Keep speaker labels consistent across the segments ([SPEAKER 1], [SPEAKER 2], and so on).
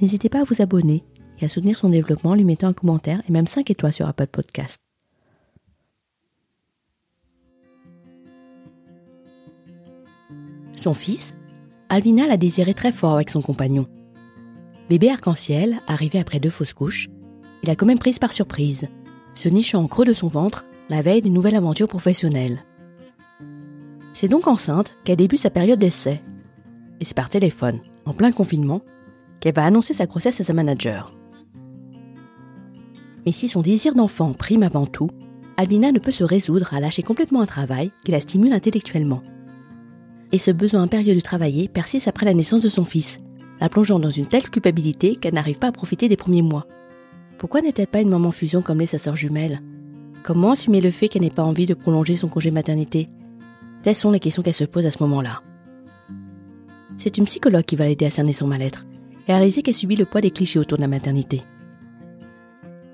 [SPEAKER 1] n'hésitez pas à vous abonner et à soutenir son développement en lui mettant un commentaire et même 5 étoiles sur Apple Podcast. Son fils, Alvina l'a désiré très fort avec son compagnon. Bébé arc-en-ciel, arrivé après deux fausses couches, il a quand même prise par surprise, se nichant en creux de son ventre la veille d'une nouvelle aventure professionnelle. C'est donc enceinte qu'elle débute sa période d'essai. Et c'est par téléphone, en plein confinement, qu'elle va annoncer sa grossesse à sa manager. Mais si son désir d'enfant prime avant tout, Alvina ne peut se résoudre à lâcher complètement un travail qui la stimule intellectuellement. Et ce besoin impérieux de travailler persiste après la naissance de son fils, la plongeant dans une telle culpabilité qu'elle n'arrive pas à profiter des premiers mois. Pourquoi n'est-elle pas une maman fusion comme l'est sa sœur jumelle? Comment assumer le fait qu'elle n'ait pas envie de prolonger son congé maternité? Telles sont les questions qu'elle se pose à ce moment-là. C'est une psychologue qui va l'aider à cerner son mal-être et réaliser qu'elle subit le poids des clichés autour de la maternité.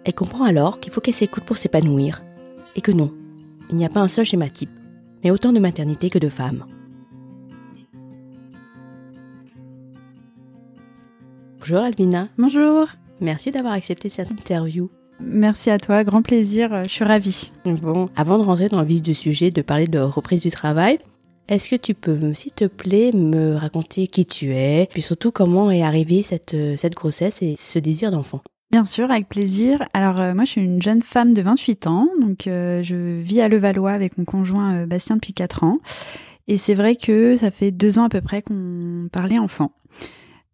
[SPEAKER 1] Elle comprend alors qu'il faut qu'elle s'écoute pour s'épanouir et que non, il n'y a pas un seul schéma type, mais autant de maternité que de femmes. Bonjour Alvina.
[SPEAKER 2] Bonjour.
[SPEAKER 1] Merci d'avoir accepté cette interview.
[SPEAKER 2] Merci à toi, grand plaisir, je suis ravie.
[SPEAKER 1] Bon, avant de rentrer dans le vif du sujet, de parler de reprise du travail, est-ce que tu peux, s'il te plaît, me raconter qui tu es, puis surtout comment est arrivée cette, cette grossesse et ce désir d'enfant?
[SPEAKER 2] Bien sûr, avec plaisir. Alors euh, moi, je suis une jeune femme de 28 ans, donc euh, je vis à Levallois avec mon conjoint euh, Bastien depuis 4 ans. Et c'est vrai que ça fait deux ans à peu près qu'on parlait enfant.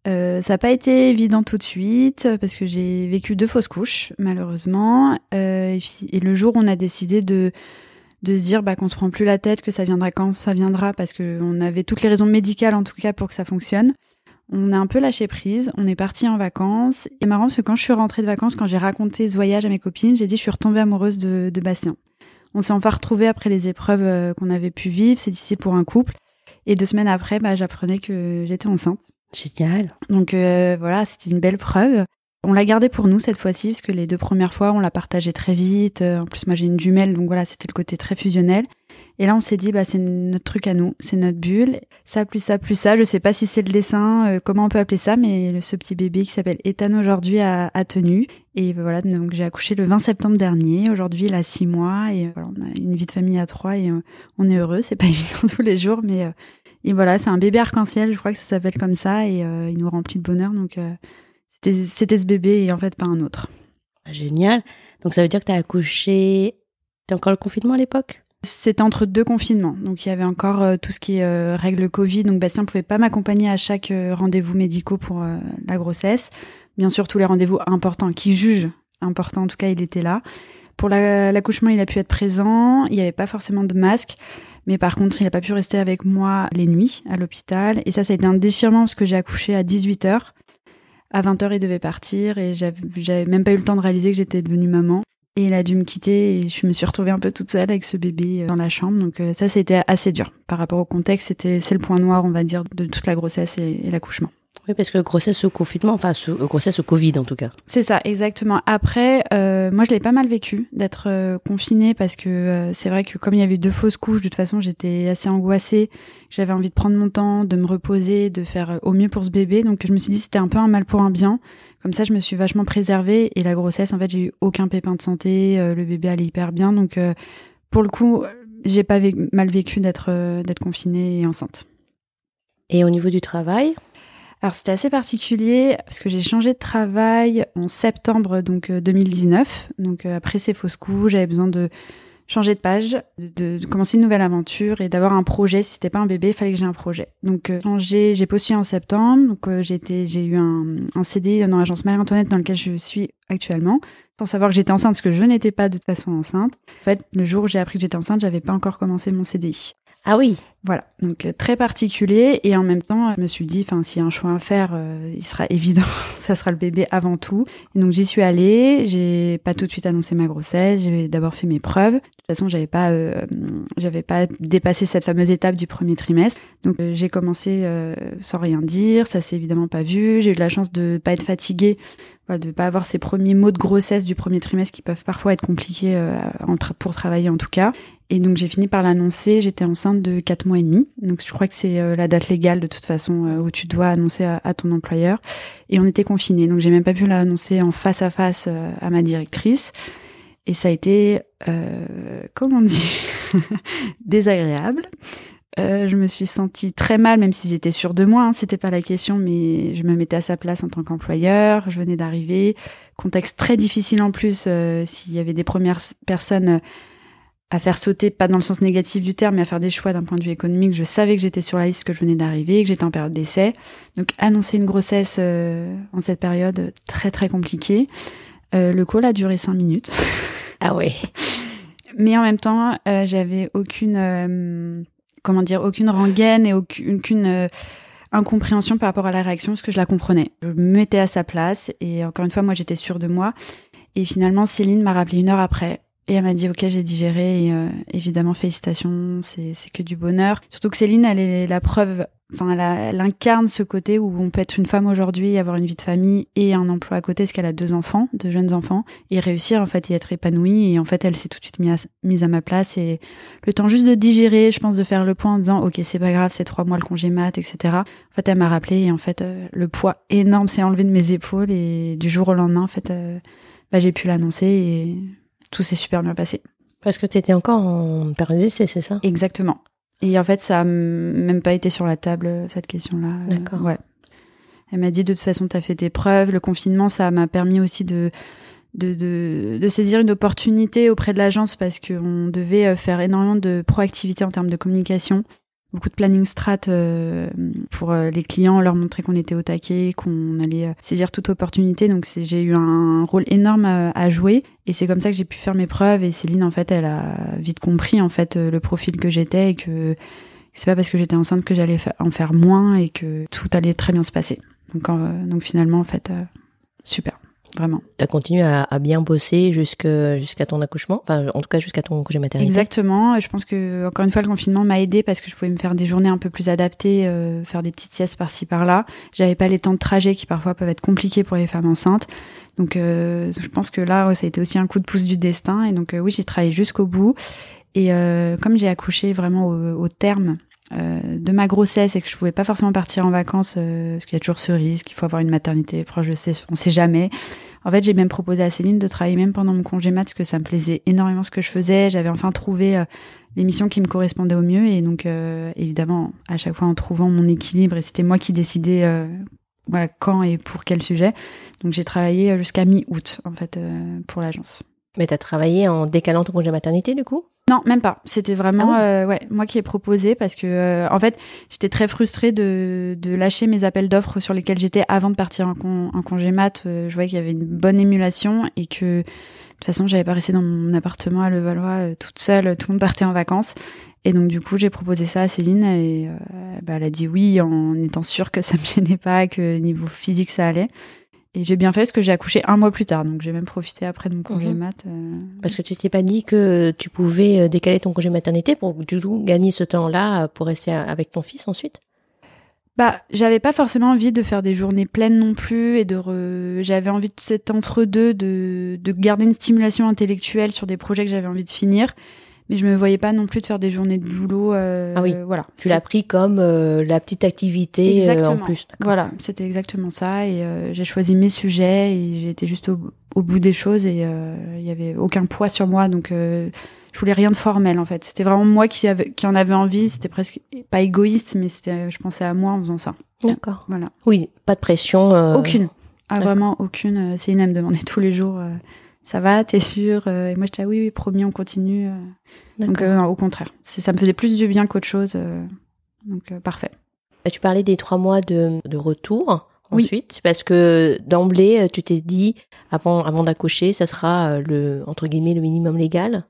[SPEAKER 2] Euh, ça n'a pas été évident tout de suite parce que j'ai vécu deux fausses couches malheureusement euh, et, le jour où on a décidé de de se dire bah qu'on se prend plus la tête que ça viendra quand ça viendra parce que on avait toutes les raisons médicales en tout cas pour que ça fonctionne. On a un peu lâché prise on est parti en vacances. Et marrant parce que quand je suis rentrée de vacances quand j'ai raconté ce voyage à mes copines j'ai dit je suis retombée amoureuse de, de Bastien. On s'est enfin retrouvés après les épreuves euh, qu'on avait pu vivre. C'est difficile pour un couple. Et deux semaines après bah j'apprenais que j'étais enceinte.
[SPEAKER 1] Génial.
[SPEAKER 2] Donc euh, voilà, c'était une belle preuve. On l'a gardé pour nous cette fois-ci, parce que les deux premières fois, on l'a partagé très vite. En plus, moi, j'ai une jumelle, donc voilà, c'était le côté très fusionnel. Et là, on s'est dit, bah, c'est notre truc à nous, c'est notre bulle. Ça, plus ça, plus ça. Je sais pas si c'est le dessin, euh, comment on peut appeler ça, mais ce petit bébé qui s'appelle Ethan aujourd'hui a, a, tenu. Et voilà, donc j'ai accouché le 20 septembre dernier. Aujourd'hui, il a six mois et voilà, on a une vie de famille à trois et euh, on est heureux. C'est pas évident tous les jours, mais et voilà, c'est un bébé arc-en-ciel, je crois que ça s'appelle comme ça, et euh, il nous remplit de bonheur. Donc, euh, c'était ce bébé et en fait pas un autre.
[SPEAKER 1] Ah, génial. Donc, ça veut dire que tu as accouché. T'es encore le confinement à l'époque?
[SPEAKER 2] C'était entre deux confinements. Donc, il y avait encore euh, tout ce qui est règles Covid. Donc, Bastien ne pouvait pas m'accompagner à chaque rendez-vous médicaux pour la grossesse. Bien sûr, tous les rendez-vous importants qui jugent importants, en tout cas, il était là. Pour l'accouchement, il a pu être présent. Il n'y avait pas forcément de masque. Mais par contre, il n'a pas pu rester avec moi les nuits à l'hôpital. Et ça, ça a été un déchirement parce que j'ai accouché à 18h. À 20h, il devait partir et j'avais même pas eu le temps de réaliser que j'étais devenue maman. Et il a dû me quitter et je me suis retrouvée un peu toute seule avec ce bébé euh, dans la chambre. Donc euh, ça, c'était assez dur. Par rapport au contexte, c'était c'est le point noir, on va dire, de toute la grossesse et l'accouchement.
[SPEAKER 1] Oui, parce que grossesse au confinement, enfin euh, grossesse au Covid en tout cas.
[SPEAKER 2] C'est ça, exactement. Après, euh, moi je l'ai pas mal vécu d'être euh, confinée parce que euh, c'est vrai que comme il y avait deux fausses couches, de toute façon j'étais assez angoissée. J'avais envie de prendre mon temps, de me reposer, de faire au mieux pour ce bébé. Donc je me suis dit c'était un peu un mal pour un bien. Comme ça je me suis vachement préservée et la grossesse en fait j'ai eu aucun pépin de santé, le bébé allait hyper bien. Donc pour le coup j'ai pas mal vécu d'être d'être confinée et enceinte.
[SPEAKER 1] Et au niveau du travail?
[SPEAKER 2] Alors c'était assez particulier parce que j'ai changé de travail en septembre donc 2019. Donc après ces fausses coups, j'avais besoin de changer de page, de, de, commencer une nouvelle aventure et d'avoir un projet. Si c'était pas un bébé, il fallait que j'ai un projet. Donc euh, j'ai j'ai postulé en septembre. Donc euh, j'ai eu un, un CD dans l'agence Marie-Antoinette dans lequel je suis actuellement, sans savoir que j'étais enceinte parce que je n'étais pas de toute façon enceinte. En fait, le jour où j'ai appris que j'étais enceinte, j'avais pas encore commencé mon CDI.
[SPEAKER 1] Ah oui.
[SPEAKER 2] Voilà, donc euh, très particulier et en même temps, je me suis dit, enfin, s'il y a un choix à faire, euh, il sera évident, ça sera le bébé avant tout. Et donc j'y suis allée, j'ai pas tout de suite annoncé ma grossesse, j'ai d'abord fait mes preuves. De toute façon, j'avais pas, euh, j'avais pas dépassé cette fameuse étape du premier trimestre. Donc j'ai commencé sans rien dire, ça s'est évidemment pas vu. J'ai eu la chance de pas être fatiguée voilà, de pas avoir ces premiers mots de grossesse du premier trimestre qui peuvent parfois être compliqués pour travailler en tout cas. Et donc j'ai fini par l'annoncer, j'étais enceinte de 4 mois et demi. Donc je crois que c'est euh, la date légale de toute façon euh, où tu dois annoncer à, ton employeur. Et on était confinés, donc j'ai même pas pu l'annoncer en face à face euh, à ma directrice. Et ça a été, comment dit, désagréable. je me suis sentie très mal, même si j'étais sûre de moi, hein, c'était pas la question, mais je me mettais à sa place en tant qu'employeur. Je venais d'arriver, contexte très difficile en plus. S'il y avait des premières personnes à faire sauter, pas dans le sens négatif du terme, mais à faire des choix d'un point de vue économique. Je savais que j'étais sur la liste, que je venais d'arriver, que j'étais en période d'essai. Donc annoncer une grossesse euh, en cette période très très compliquée. Euh, le call a duré cinq minutes.
[SPEAKER 1] Ah ouais.
[SPEAKER 2] mais en même temps, euh, j'avais aucune, comment dire, aucune rengaine et aucune, aucune incompréhension par rapport à la réaction, parce que je la comprenais. Je me mettais à sa place et encore une fois, moi j'étais sûre de moi. Et finalement, Céline m'a rappelé une heure après et elle m'a dit ok j'ai digéré euh, évidemment félicitations c'est que du bonheur. Surtout que Céline elle est la preuve enfin elle, incarne ce côté où on peut être une femme aujourd'hui avoir une vie de famille et un emploi à côté parce qu'elle a deux enfants deux jeunes enfants et réussir en fait et être épanouie. Et en fait elle s'est tout de suite mise à, ma place. Et le temps juste de digérer je pense de faire le point en disant ok c'est pas grave c'est trois mois le congé mat etc en fait elle m'a rappelé et en fait euh, le poids énorme s'est enlevé de mes épaules. Et du jour au lendemain en fait euh, bah, j'ai pu l'annoncer tout s'est super bien passé.
[SPEAKER 1] Parce que tu étais encore en période d'essai, c'est ça?
[SPEAKER 2] Exactement. Et en fait, ça a même pas été sur la table, cette question-là.
[SPEAKER 1] D'accord.
[SPEAKER 2] ouais. Elle m'a dit, de toute façon, tu as fait tes preuves. Le confinement, ça m'a permis aussi de, de, de, de, saisir une opportunité auprès de l'agence parce qu'on devait euh, faire énormément de proactivité en termes de communication beaucoup de planning strat euh, pour euh, les clients, leur montrer qu'on était au taquet, qu'on allait euh, saisir toute opportunité. Donc j'ai eu un rôle énorme à, jouer et c'est comme ça que j'ai pu faire mes preuves. Et Céline, en fait, elle a vite compris en fait le profil que j'étais et que c'est pas parce que j'étais enceinte que j'allais en faire moins et que tout allait très bien se passer. Donc, donc finalement, en fait, super vraiment.
[SPEAKER 1] Tu as continué à, à, bien bosser jusqu'à ton accouchement, enfin, en tout cas jusqu'à ton congé maternité?
[SPEAKER 2] Exactement. Je pense que encore une fois le confinement m'a aidé parce que je pouvais me faire des journées un peu plus adaptées, euh, faire des petites siestes par-ci par-là. J'avais pas les temps de trajet qui parfois peuvent être compliqués pour les femmes enceintes. Donc euh, je pense que là ça a été aussi un coup de pouce du destin et donc euh, oui j'ai travaillé jusqu'au bout et comme j'ai accouché vraiment au, au terme euh, de ma grossesse et que je pouvais pas forcément partir en vacances euh, parce qu'il y a toujours ce risque, il faut avoir une maternité proche, je sais, on sait jamais. En fait, j'ai même proposé à Céline de travailler même pendant mon congé mat parce que ça me plaisait énormément ce que je faisais. J'avais enfin trouvé euh, l'émission qui me correspondait au mieux et donc évidemment à chaque fois en trouvant mon équilibre et c'était moi qui décidais voilà quand et pour quel sujet. Donc j'ai travaillé jusqu'à mi-août en fait pour l'agence.
[SPEAKER 1] Mais tu as travaillé en décalant ton congé maternité du coup?
[SPEAKER 2] Non, même pas. C'était vraiment ah euh, ouais, moi qui ai proposé parce que euh, en fait, j'étais très frustrée de, de lâcher mes appels d'offres sur lesquels j'étais avant de partir en, en congé mat. Euh, je voyais qu'il y avait une bonne émulation et que de toute façon, j'avais pas resté dans mon appartement à Levallois toute seule, tout le monde partait en vacances. Et donc du coup, j'ai proposé ça à Céline et bah, elle a dit oui en étant sûre que ça me gênait pas, que niveau physique ça allait. Et j'ai bien fait parce que j'ai accouché un mois plus tard, donc j'ai même profité après de mon congé mhm. mat. Euh.
[SPEAKER 1] Parce que tu t'es pas dit que tu pouvais euh, décaler ton congé maternité pour du coup gagner ce temps-là pour rester avec ton fils ensuite?
[SPEAKER 2] Bah, j'avais pas forcément envie de faire des journées pleines non plus et de j'avais envie de cet entre deux de de garder une stimulation intellectuelle sur des projets que j'avais envie de finir mais je me voyais pas non plus de faire des journées de boulot. Euh,
[SPEAKER 1] ah oui,
[SPEAKER 2] voilà.
[SPEAKER 1] Tu l'as pris comme euh, la petite activité euh, en plus.
[SPEAKER 2] Voilà, c'était exactement ça. Et j'ai choisi mes sujets et été juste au bout des choses et il y avait aucun poids sur moi. Donc je voulais rien de formel en fait. C'était vraiment moi qui, avait, qui en avait envie. C'était presque pas égoïste, mais c'était, je pensais à moi en faisant ça.
[SPEAKER 1] D'accord.
[SPEAKER 2] Voilà.
[SPEAKER 1] Oui, pas de pression. euh,
[SPEAKER 2] Aucune. Ah, vraiment aucune. Elle me demandait tous les jours. euh, ça va, t'es sûre Euh, Et moi j'étais ah oui, oui, promis, on continue. euh. Donc euh, au contraire, ça me faisait plus du bien qu'autre chose. donc euh, parfait.
[SPEAKER 1] Et Tu parlais des trois mois de, de retour
[SPEAKER 2] Oui.
[SPEAKER 1] ensuite, parce que d'emblée, tu t'es dit, avant, avant d'accoucher, ça sera le, entre guillemets, le minimum légal,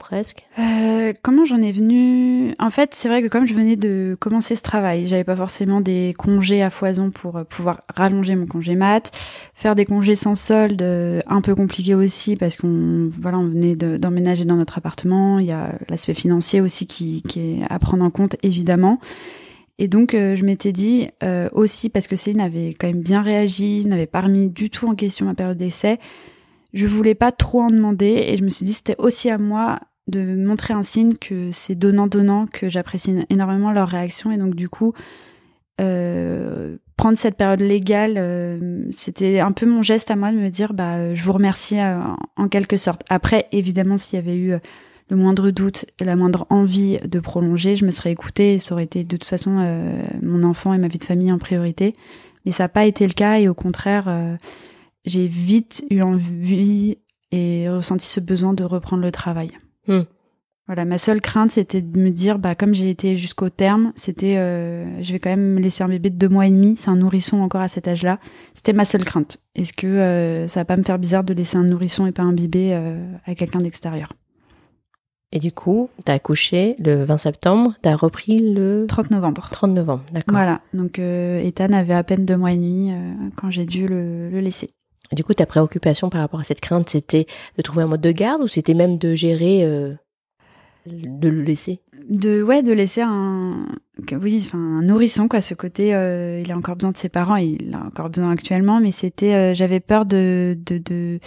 [SPEAKER 1] presque.
[SPEAKER 2] Euh, comment j'en ai venu? En fait, c'est vrai que comme je venais de commencer ce travail, j'avais pas forcément des congés à foison pour euh, pouvoir rallonger mon congé mat, faire des congés sans solde, euh, un peu compliqué aussi parce qu'on voilà, on venait de- d'emménager dans notre appartement. Il y a l'aspect financier aussi qui, qui est à prendre en compte évidemment. Et donc je m'étais dit euh, aussi parce que Céline avait quand même bien réagi, n'avait pas remis du tout en question ma période d'essai. Je voulais pas trop en demander et je me suis dit c'était aussi à moi de montrer un signe que c'est donnant-donnant, que j'apprécie énormément leur réaction. Et donc, du coup, euh, prendre cette période légale, euh, c'était un peu mon geste à moi de me dire, bah, euh, je vous remercie en quelque sorte. Après, évidemment, s'il y avait eu le moindre doute la moindre envie de prolonger, je me serais écoutée et ça aurait été de toute façon mon enfant et ma vie de famille en priorité. Mais ça n'a pas été le cas et au contraire, j'ai vite eu envie et ressenti ce besoin de reprendre le travail.
[SPEAKER 1] Hmm.
[SPEAKER 2] Voilà, ma seule crainte, c'était de me dire, bah, comme j'ai été jusqu'au terme, c'était, euh, je vais quand même laisser un bébé de deux mois et demi, c'est un nourrisson encore à cet âge-là. C'était ma seule crainte. Est-ce que euh, ça va pas me faire bizarre de laisser un nourrisson et pas un bébé euh, à quelqu'un d'extérieur?
[SPEAKER 1] Et du coup, t'as accouché le 20 septembre, t'as repris le
[SPEAKER 2] 30 novembre.
[SPEAKER 1] 30 novembre, d'accord.
[SPEAKER 2] Voilà, donc Ethan avait à peine deux mois et demi quand j'ai dû le, le laisser.
[SPEAKER 1] Du coup, ta préoccupation par rapport à cette crainte, c'était de trouver un mode de garde ou c'était même de gérer, euh, de le laisser?
[SPEAKER 2] De ouais de laisser un oui enfin un nourrisson quoi ce côté euh, il a encore besoin de ses parents il a encore besoin actuellement mais c'était euh, j'avais peur de de de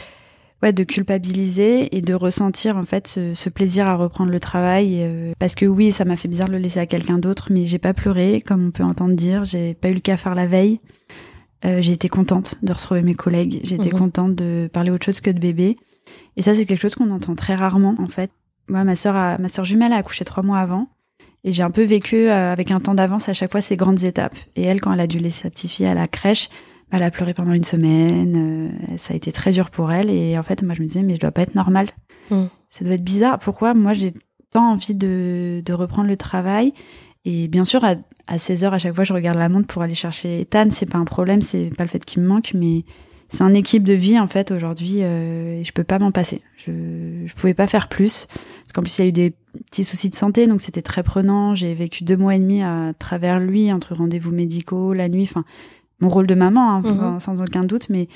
[SPEAKER 2] ouais de culpabiliser et de ressentir en fait ce, ce plaisir à reprendre le travail euh, parce que oui ça m'a fait bizarre de le laisser à quelqu'un d'autre mais j'ai pas pleuré comme on peut entendre dire j'ai pas eu le cafard la veille Euh, j'ai été contente de retrouver mes collègues j'ai été
[SPEAKER 1] Mhm.
[SPEAKER 2] contente de parler autre chose que de bébé et ça c'est quelque chose qu'on entend très rarement en fait moi, ma sœur, a- ma sœur jumelle a accouché trois mois avant. Et j'ai un peu vécu euh, avec un temps d'avance à chaque fois ces grandes étapes. Et elle, quand elle a dû laisser sa petite fille à la crèche, bah, elle a pleuré pendant une semaine. euh, ça a été très dur pour elle. Et en fait, moi, je me disais, mais je dois pas être normale.
[SPEAKER 1] Mm.
[SPEAKER 2] Ça doit être bizarre. Pourquoi moi, j'ai tant envie de, de reprendre le travail Et bien sûr, à, à 16 heures, à chaque fois, je regarde la montre pour aller chercher Ethan. C'est pas un problème, c'est pas le fait qu'il me manque, mais c'est un équipe de vie en fait aujourd'hui euh, et je peux pas m'en passer. Je je pouvais pas faire plus parce qu'en plus il y a eu des petits soucis de santé donc c'était très prenant. J'ai vécu deux mois et demi à travers lui entre rendez-vous médicaux, la nuit, enfin mon rôle de maman hein,
[SPEAKER 1] Mhm.
[SPEAKER 2] sans aucun doute, mais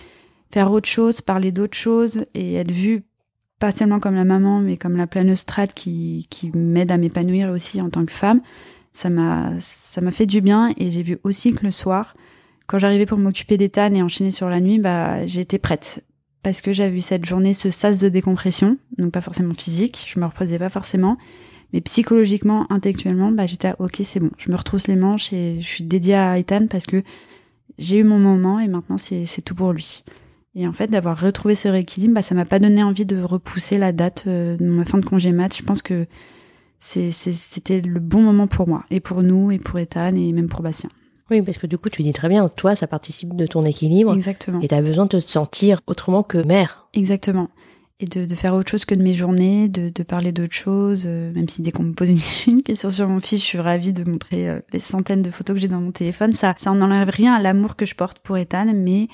[SPEAKER 2] faire autre chose, parler d'autres choses et être vue pas seulement comme la maman mais comme la planeuse strat qui qui m'aide à m'épanouir aussi en tant que femme. Ça m'a ça m'a fait du bien et j'ai vu aussi que le soir quand j'arrivais pour m'occuper d'Ethan et enchaîner sur la nuit, bah, j'étais prête. Parce que j'avais eu cette journée, ce sas de décompression, donc pas forcément physique, je me reposais pas forcément, mais psychologiquement, intellectuellement, bah, j'étais ok, c'est bon, je me retrousse les manches et je suis dédiée à Ethan parce que j'ai eu mon moment et maintenant c'est tout pour lui. Et en fait, d'avoir retrouvé ce rééquilibre, bah, ça m'a pas donné envie de repousser la date euh, de ma fin de congé mat. Je pense que c'était le bon moment pour moi, et pour nous, et pour Ethan, et même pour Bastien.
[SPEAKER 1] Oui, parce que du coup, tu dis très bien, toi, ça participe de ton équilibre
[SPEAKER 2] Exactement.
[SPEAKER 1] et t'as besoin de te sentir autrement que mère.
[SPEAKER 2] Exactement. Et de, de faire autre chose que de mes journées, de, de parler d'autres choses, euh, même si dès qu'on me pose une, une question sur mon fils, je suis ravie de montrer euh, les centaines de photos que j'ai dans mon téléphone. Ça, ça n'enlève rien à l'amour que je porte pour Ethan, mais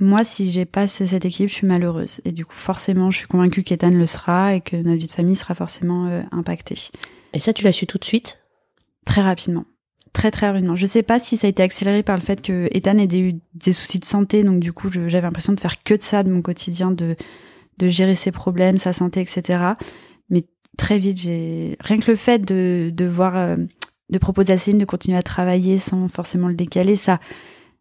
[SPEAKER 2] moi, si j'ai pas ce- cette équipe, je suis malheureuse. Et du coup, forcément, je suis convaincue qu'Ethan le sera et que notre vie de famille sera forcément euh, impactée.
[SPEAKER 1] Et ça, tu l'as su tout de suite?
[SPEAKER 2] Très rapidement. Très très rapidement. Je sais pas si ça a été accéléré par le fait que Ethan ait eu des soucis de santé, donc du coup j'avais l'impression de faire que de ça de mon quotidien, de de gérer ses problèmes, sa santé, etc. Mais très vite, j'ai rien que le fait de de voir, euh, de proposer à Céline de continuer à travailler sans forcément le décaler, ça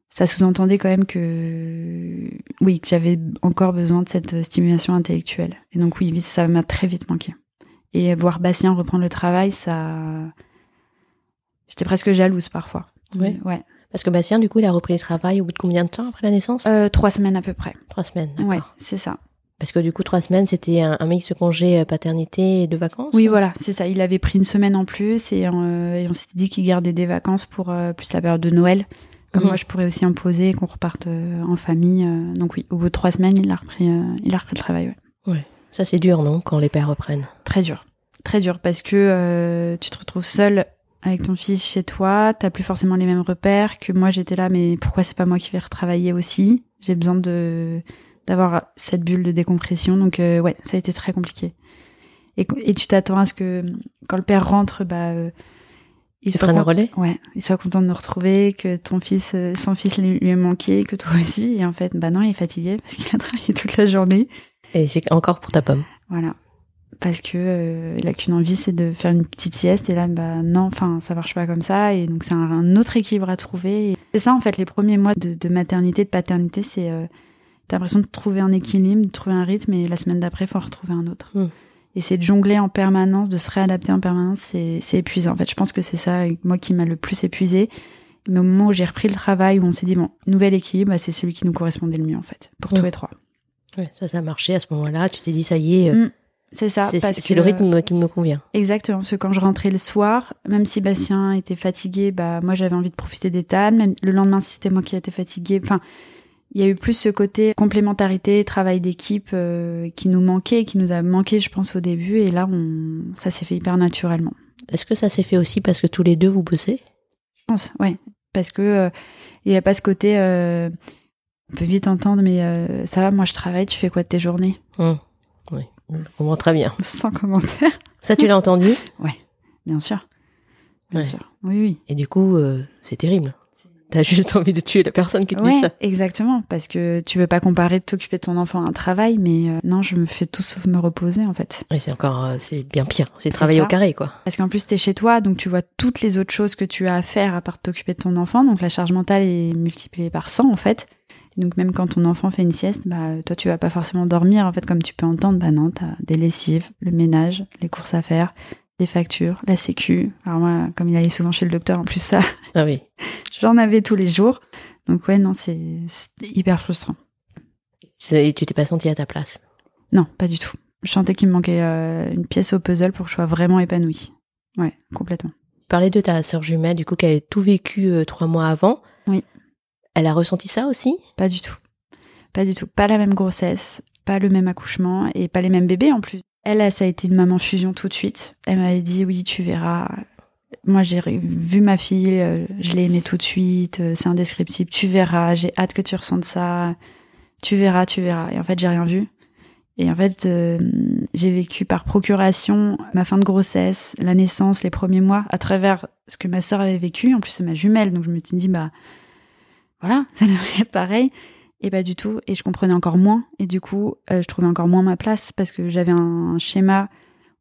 [SPEAKER 2] ça sous-entendait quand même que oui que j'avais encore besoin de cette stimulation intellectuelle. Et donc oui, ça m'a très vite manqué. Et voir Bastien reprendre le travail, ça J'étais presque jalouse parfois.
[SPEAKER 1] Ouais.
[SPEAKER 2] Ouais.
[SPEAKER 1] Parce que Bastien, du coup, il a repris le travail au bout de combien de temps après la naissance?
[SPEAKER 2] Euh, trois semaines à peu près.
[SPEAKER 1] Trois semaines.
[SPEAKER 2] Ouais, c'est ça.
[SPEAKER 1] Parce que du coup, trois semaines, c'était un, un mix de congé euh, paternité et de vacances
[SPEAKER 2] Oui, voilà, c'est ça. Il avait pris une semaine en plus et, euh, et on s'était dit qu'il gardait des vacances pour euh, plus la période de Noël. Comme
[SPEAKER 1] Mhm.
[SPEAKER 2] moi, je pourrais aussi imposer qu'on reparte euh, en famille. euh, donc oui, au bout de trois semaines, il a repris, euh, il a repris le travail. Ouais.
[SPEAKER 1] Ça, c'est dur, non, quand les pères reprennent?
[SPEAKER 2] Très dur, très dur parce que euh, tu te retrouves seul avec ton fils chez toi. T'as plus forcément les mêmes repères que moi. J'étais là, mais pourquoi c'est pas moi qui vais retravailler aussi? J'ai besoin de d'avoir cette bulle de décompression. Donc euh, ouais, ça a été très compliqué. Et, et tu t'attends à ce que quand le père rentre, bah euh, il soit
[SPEAKER 1] le relais?
[SPEAKER 2] Ouais, il soit content de nous retrouver, que ton fils, euh, son fils lui ait manqué, que toi aussi. Et en fait, bah non, il est fatigué parce qu'il a travaillé toute la journée.
[SPEAKER 1] Et c'est encore pour ta pomme.
[SPEAKER 2] Voilà. Parce que euh, il a qu'une envie, c'est de faire une petite sieste. Et là, bah non, enfin, ça marche pas comme ça. Et donc, c'est un, un autre équilibre à trouver. C'est ça, en fait, les premiers mois de, de maternité, de paternité, c'est euh, t'as l'impression de trouver un équilibre, de trouver un rythme. Et la semaine d'après, faut en retrouver un autre.
[SPEAKER 1] Mm.
[SPEAKER 2] Et c'est de jongler en permanence, de se réadapter en permanence, c'est c'est épuisant. En fait, je pense que c'est ça, moi, qui m'a le plus épuisé. Mais au moment où j'ai repris le travail, où on s'est dit, bon, nouvel équilibre, bah, c'est celui qui nous correspondait le mieux, en fait, pour
[SPEAKER 1] Mm.
[SPEAKER 2] tous les trois.
[SPEAKER 1] Ouais, ça, ça a marché à ce moment-là. Tu t'es dit, ça y est, euh,
[SPEAKER 2] Mm. C'est ça.
[SPEAKER 1] c'est le rythme qui me convient.
[SPEAKER 2] Exactement, parce que quand je rentrais le soir, même si Bastien était fatigué, bah moi j'avais envie de profiter des tannes. Même le lendemain, si c'était moi qui étais fatiguée, enfin, il y a eu plus ce côté complémentarité, travail d'équipe euh, qui nous manquait, qui nous a manqué, je pense, au début. Et là, on, ça s'est fait hyper naturellement.
[SPEAKER 1] Est-ce que ça s'est fait aussi parce que tous les deux vous bossez?
[SPEAKER 2] Je pense, ouais, parce que euh, il y a pas ce côté. Euh, on peut vite entendre, mais euh, ça va, moi je travaille, tu fais quoi de tes journées?
[SPEAKER 1] Hum, Oui, je comprends très bien.
[SPEAKER 2] Sans commentaire.
[SPEAKER 1] Ça, tu l'as entendu?
[SPEAKER 2] Bien sûr. Bien
[SPEAKER 1] Ouais.
[SPEAKER 2] sûr. Oui, oui.
[SPEAKER 1] Et du coup, euh, c'est terrible. T'as juste envie de tuer la personne qui te dit ça.
[SPEAKER 2] exactement, parce que tu veux pas comparer de t'occuper de ton enfant à un travail, mais euh, non, je me fais tout sauf me reposer en fait.
[SPEAKER 1] Et c'est encore, euh, c'est bien pire. C'est travailler
[SPEAKER 2] ça.
[SPEAKER 1] au carré, quoi.
[SPEAKER 2] Parce qu'en plus t'es chez toi, donc tu vois toutes les autres choses que tu as à faire à part t'occuper de ton enfant, donc la charge mentale est multipliée par 100 en fait. Donc même quand ton enfant fait une sieste, bah toi tu vas pas forcément dormir en fait comme tu peux entendre, bah non, t'as des lessives, le ménage, les courses à faire, les factures, la sécu. Alors moi, comme il allait souvent chez le docteur, en plus ça,
[SPEAKER 1] Ah oui.
[SPEAKER 2] j'en avais tous les jours. Donc ouais, non, c'est hyper frustrant.
[SPEAKER 1] Et tu t'es pas senti à ta place?
[SPEAKER 2] Non, pas du tout. Je sentais qu'il me manquait euh, une pièce au puzzle pour que je sois vraiment épanouie. Ouais, complètement.
[SPEAKER 1] Tu parlais de ta sœur jumelle, du coup, qui avait tout vécu euh, trois mois avant.
[SPEAKER 2] Oui.
[SPEAKER 1] Elle a ressenti ça aussi?
[SPEAKER 2] Pas du tout. Pas du tout. Pas la même grossesse, pas le même accouchement et pas les mêmes bébés en plus. Elle, ça a été une maman fusion tout de suite. Elle m'avait dit oui, tu verras. Moi, j'ai vu ma fille, euh, je l'ai aimée tout de suite, euh, c'est indescriptible. Tu verras, j'ai hâte que tu ressentes ça. Tu verras, tu verras. Et en fait, j'ai rien vu. Et en fait, euh, j'ai vécu par procuration ma fin de grossesse, la naissance, les premiers mois, à travers ce que ma sœur avait vécu. En plus, c'est ma jumelle, donc je me suis dit, bah, voilà, ça devrait être pareil. Et pas du tout. Et je comprenais encore moins. Et du coup, euh, je trouvais encore moins ma place parce que j'avais un schéma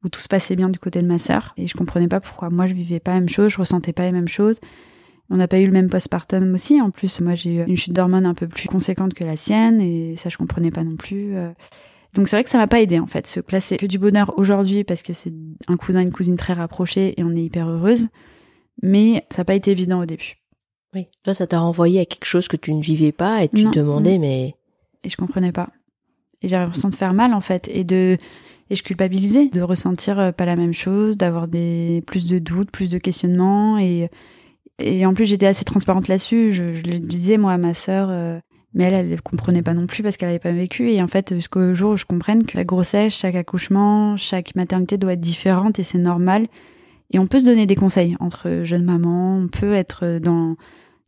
[SPEAKER 2] où tout se passait bien du côté de ma sœur. Et je comprenais pas pourquoi moi je vivais pas la même chose, je ressentais pas les mêmes choses. On n'a pas eu le même postpartum aussi. En plus, moi j'ai eu une chute d'hormones un peu plus conséquente que la sienne. Et ça, je comprenais pas non plus. euh. Donc c'est vrai que ça m'a pas aidé en fait. Là, c'est que du bonheur aujourd'hui parce que c'est un cousin, une cousine très rapprochés et on est hyper heureuse. Mais ça n'a pas été évident au début.
[SPEAKER 1] Oui. Toi, ça t'a renvoyé à quelque chose que tu ne vivais pas et tu
[SPEAKER 2] Non.
[SPEAKER 1] te demandais, mais
[SPEAKER 2] et je comprenais pas. Et j'avais l'impression de faire mal en fait et de et je culpabilisais de ressentir euh, pas la même chose, d'avoir des plus de doutes, plus de questionnements et et en plus j'étais assez transparente là-dessus. Je, je le disais moi à ma sœur, euh, mais elle elle comprenait pas non plus parce qu'elle avait pas vécu et en fait jusqu'au jour où je comprenne que la grossesse, chaque accouchement, chaque maternité doit être différente et c'est normal. Et on peut se donner des conseils entre jeunes mamans, on peut être dans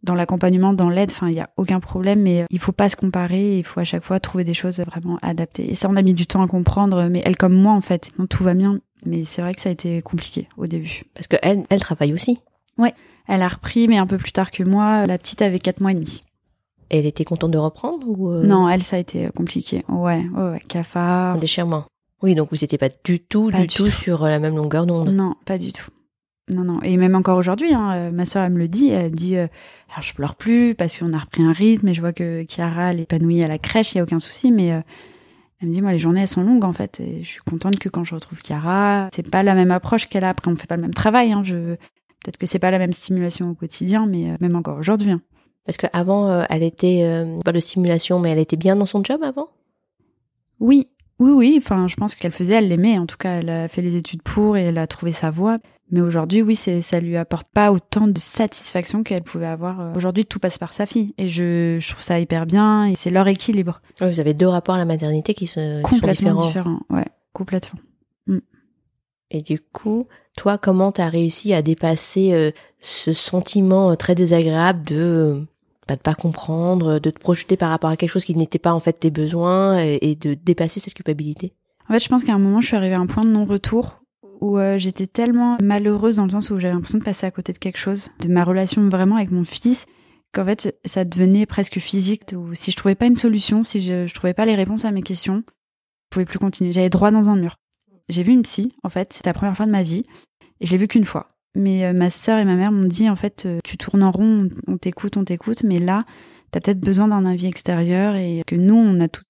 [SPEAKER 2] dans l'accompagnement, dans l'aide, enfin, il y a aucun problème, mais il faut pas se comparer, il faut à chaque fois trouver des choses vraiment adaptées. Et ça, on a mis du temps à comprendre, mais elle comme moi, en fait, tout va bien. Mais c'est vrai que ça a été compliqué au début.
[SPEAKER 1] parce que elle, elle travaille aussi.
[SPEAKER 2] Elle a repris, mais un peu plus tard que moi. La petite avait quatre mois et demi.
[SPEAKER 1] Elle était contente de reprendre ou euh,
[SPEAKER 2] Non, elle, ça a été compliqué. Ouais, ouais, ouais, cafard.
[SPEAKER 1] un déchirement Oui, donc vous n'étiez pas du tout,
[SPEAKER 2] Pas
[SPEAKER 1] du
[SPEAKER 2] du
[SPEAKER 1] tout
[SPEAKER 2] tout.
[SPEAKER 1] sur la même longueur d'onde.
[SPEAKER 2] Non, pas du tout. Non, non. Et même encore aujourd'hui, hein, euh, ma soeur, elle me le dit. Elle me dit, euh, alors je pleure plus parce qu'on a repris un rythme et je vois que Chiara, elle est épanouie à la crèche, il y a aucun souci. Mais euh, elle me dit, moi, les journées, elles sont longues, en fait. Et je suis contente que quand je retrouve Chiara, c'est pas la même approche qu'elle a. Après, on fait pas le même travail. Hein, je... Peut-être que c'est pas la même stimulation au quotidien, mais euh, même encore aujourd'hui. hein.
[SPEAKER 1] Parce qu'avant, elle était, pas de stimulation, mais elle était bien dans son job avant?
[SPEAKER 2] Oui, Oui, oui, enfin, je pense qu'elle faisait, elle l'aimait. En tout cas, elle a fait les études pour et elle a trouvé sa voie. Mais aujourd'hui, oui, c'est, ça lui apporte pas autant de satisfaction qu'elle pouvait avoir. euh. Aujourd'hui, tout passe par sa fille. Et je, je trouve ça hyper bien et c'est leur équilibre.
[SPEAKER 1] Ouais, Vous avez deux rapports à la maternité qui, se, qui sont
[SPEAKER 2] complètement
[SPEAKER 1] différents.
[SPEAKER 2] différent. Ouais, complètement.
[SPEAKER 1] Et du coup, toi, comment t'as réussi à dépasser euh, ce sentiment euh, très désagréable de euh, bah, de pas comprendre, de te projeter par rapport à quelque chose qui n'était pas en fait tes besoins et, et de dépasser cette culpabilité?
[SPEAKER 2] En fait, je pense qu'à un moment, je suis arrivée à un point de non-retour où euh, j'étais tellement malheureuse dans le sens où j'avais l'impression de passer à côté de quelque chose, de ma relation vraiment avec mon fils, qu'en fait, ça devenait presque physique. Où si je trouvais pas une solution, si je, je trouvais pas les réponses à mes questions, je pouvais plus continuer. J'allais droit dans un mur. J'ai vu une psy, en fait, c'était la première fois de ma vie, et je l'ai vue qu'une fois. Mais euh, ma sœur et ma mère m'ont dit, en fait, euh, tu tournes en rond, on t'écoute, on t'écoute, mais là, t'as peut-être besoin d'un avis extérieur et que nous, on a tout.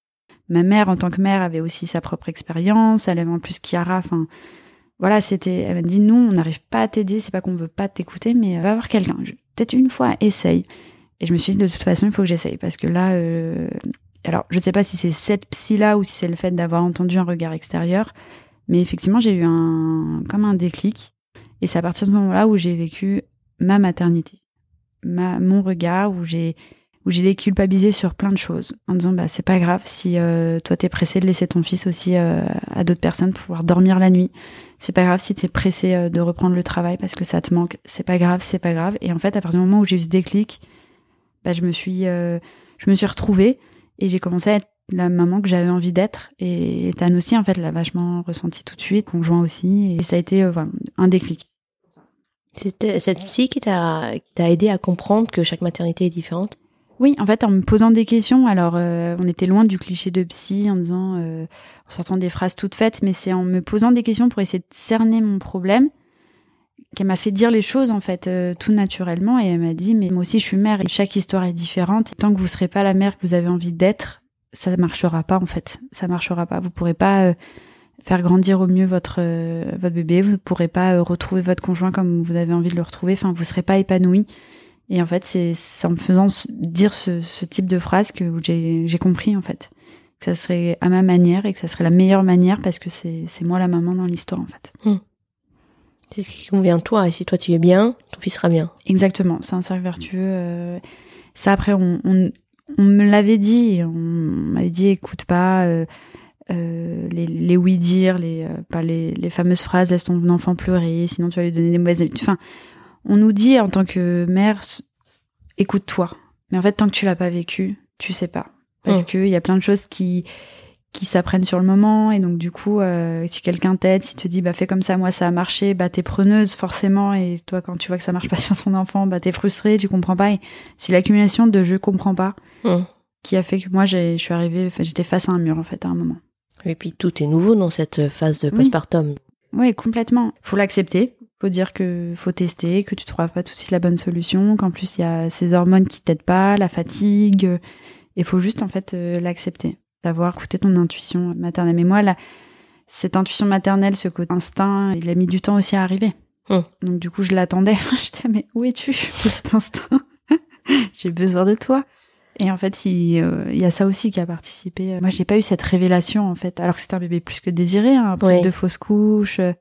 [SPEAKER 2] Ma mère, en tant que mère, avait aussi sa propre expérience, elle avait en plus Chiara, enfin, voilà, c'était, elle m'a dit, nous, on n'arrive pas à t'aider, c'est pas qu'on veut pas t'écouter, mais euh, va voir quelqu'un. Peut-être une fois, essaye. Et je me suis dit, de toute façon, il faut que j'essaye, parce que là, euh, alors, je sais pas si c'est cette psy-là ou si c'est le fait d'avoir entendu un regard extérieur, mais effectivement, j'ai eu un, comme un déclic. Et c'est à partir de ce moment-là où j'ai vécu ma maternité, ma, mon regard, où j'ai, où j'ai déculpabilisé sur plein de choses, en disant, bah, c'est pas grave si euh, toi t'es pressé de laisser ton fils aussi à d'autres personnes pour pouvoir dormir la nuit. C'est pas grave si t'es pressé euh, de reprendre le travail parce que ça te manque. C'est pas grave, c'est pas grave. Et en fait, à partir du moment où j'ai eu ce déclic, bah, je me suis, euh, je me suis retrouvée et j'ai commencé à être la maman que j'avais envie d'être. Et Ethan aussi, en fait, l'a vachement ressenti tout de suite, conjoint aussi. Et ça a été euh, voilà, un déclic.
[SPEAKER 1] C'était cette psy qui t'a aidé à comprendre que chaque maternité est différente
[SPEAKER 2] Oui, en fait, en me posant des questions, alors euh, on était loin du cliché de psy en disant, euh, en sortant des phrases toutes faites, mais c'est en me posant des questions pour essayer de cerner mon problème qu'elle m'a fait dire les choses en fait euh, tout naturellement. Et elle m'a dit mais moi aussi je suis mère et chaque histoire est différente. Tant que vous serez pas la mère que vous avez envie d'être ça marchera pas en fait. Ça marchera pas. Vous pourrez pas faire grandir au mieux votre bébé. Vous pourrez pas retrouver votre conjoint comme vous avez envie de le retrouver. Enfin vous serez pas épanoui et en fait, c'est en me faisant dire ce, ce type de phrase que j'ai compris en fait que ça serait à ma manière et que ça serait la meilleure manière parce que c'est moi la maman dans l'histoire en fait.
[SPEAKER 1] C'est ce qui convient à toi et si toi tu es bien, ton fils sera bien.
[SPEAKER 2] Exactement, c'est un cercle vertueux. euh, ça après, on, on, on me l'avait dit, on m'avait dit écoute pas euh, euh, les, les oui dire, les pas les, les fameuses phrases laisse ton enfant pleurer, sinon tu vas lui donner des mauvaises habitudes. Enfin, on nous dit en tant que mère écoute-toi, mais en fait tant que tu l'as pas vécu, tu sais pas, parce
[SPEAKER 1] Mm.
[SPEAKER 2] que il y a plein de choses qui qui s'apprennent sur le moment et donc du coup euh, si quelqu'un t'aide si te dit bah fais comme ça moi ça a marché bah t'es preneuse forcément et toi quand tu vois que ça marche pas sur ton enfant bah t'es frustrée tu comprends pas et c'est l'accumulation de je comprends pas
[SPEAKER 1] Hum.
[SPEAKER 2] qui a fait que moi j'ai je suis arrivée enfin, j'étais face à un mur en fait à un moment
[SPEAKER 1] Et puis tout est nouveau dans cette phase de
[SPEAKER 2] Oui.
[SPEAKER 1] postpartum.
[SPEAKER 2] oui complètement faut l'accepter faut dire que faut tester que tu trouveras pas tout de suite la bonne solution qu'en plus il y a ces hormones qui t'aident pas la fatigue et faut juste en fait euh, l'accepter d'avoir écouté ton intuition maternelle. Mais moi là cette intuition maternelle ce côté instinct il a mis du temps aussi à arriver.
[SPEAKER 1] Hum.
[SPEAKER 2] donc du coup je l'attendais. J'étais mais où es-tu petit instinct? J'ai besoin de toi. Et en fait il, euh, il y a ça aussi qui a participé. Moi j'ai pas eu cette révélation en fait alors que c'était un bébé plus que désiré hein, après
[SPEAKER 1] Oui.
[SPEAKER 2] deux fausses couches euh,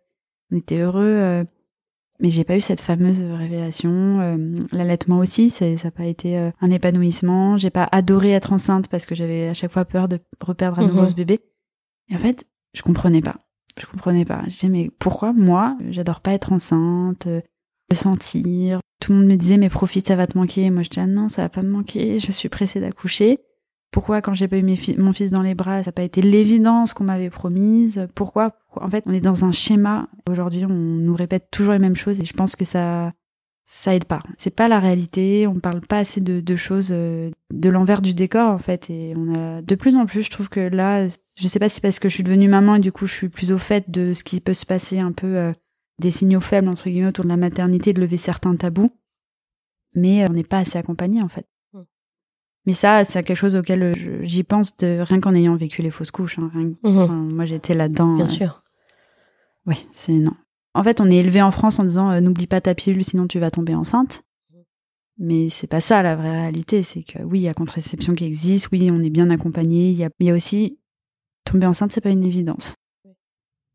[SPEAKER 2] on était heureux euh, mais j'ai pas eu cette fameuse révélation. Euh, L'allaitement aussi, ça n'a pas été euh, un épanouissement. J'ai pas adoré être enceinte parce que j'avais à chaque fois peur de reperdre à nouveau
[SPEAKER 1] Mhm.
[SPEAKER 2] ce bébé. Et en fait, je comprenais pas. Je comprenais pas. Je disais mais pourquoi moi, j'adore pas être enceinte, euh, sentir? Tout le monde me disait mais profite, ça va te manquer. Moi je disais ah non, ça va pas me manquer. Je suis pressée d'accoucher. Pourquoi quand j'ai pas eu mon fils dans les bras, ça n'a pas été l'évidence qu'on m'avait promise? Pourquoi? En fait, on est dans un schéma. Aujourd'hui, on nous répète toujours les mêmes choses et je pense que ça ça aide pas. C'est pas la réalité. On parle pas assez de, choses euh, de l'envers du décor en fait. Et on a de plus en plus. Je trouve que là, je sais pas si parce que je suis devenue maman et du coup je suis plus au fait de ce qui peut se passer un peu euh, des signaux faibles entre guillemets autour de la maternité, de lever certains tabous. Mais euh, on n'est pas assez accompagné en fait. Mais ça, c'est quelque chose auquel euh, j'y pense de rien qu'en ayant vécu les fausses couches. hein, rien
[SPEAKER 1] Mhm.
[SPEAKER 2] enfin, moi, j'étais là-dedans.
[SPEAKER 1] Bien
[SPEAKER 2] euh,
[SPEAKER 1] sûr.
[SPEAKER 2] oui, c'est non. En fait, on est élevé en France en disant euh, n'oublie pas ta pilule sinon tu vas tomber enceinte. Mais c'est pas ça la vraie réalité, c'est que oui, il y a contraception qui existe, oui, on est bien accompagné, il y a, il y a aussi tomber enceinte, c'est pas une évidence.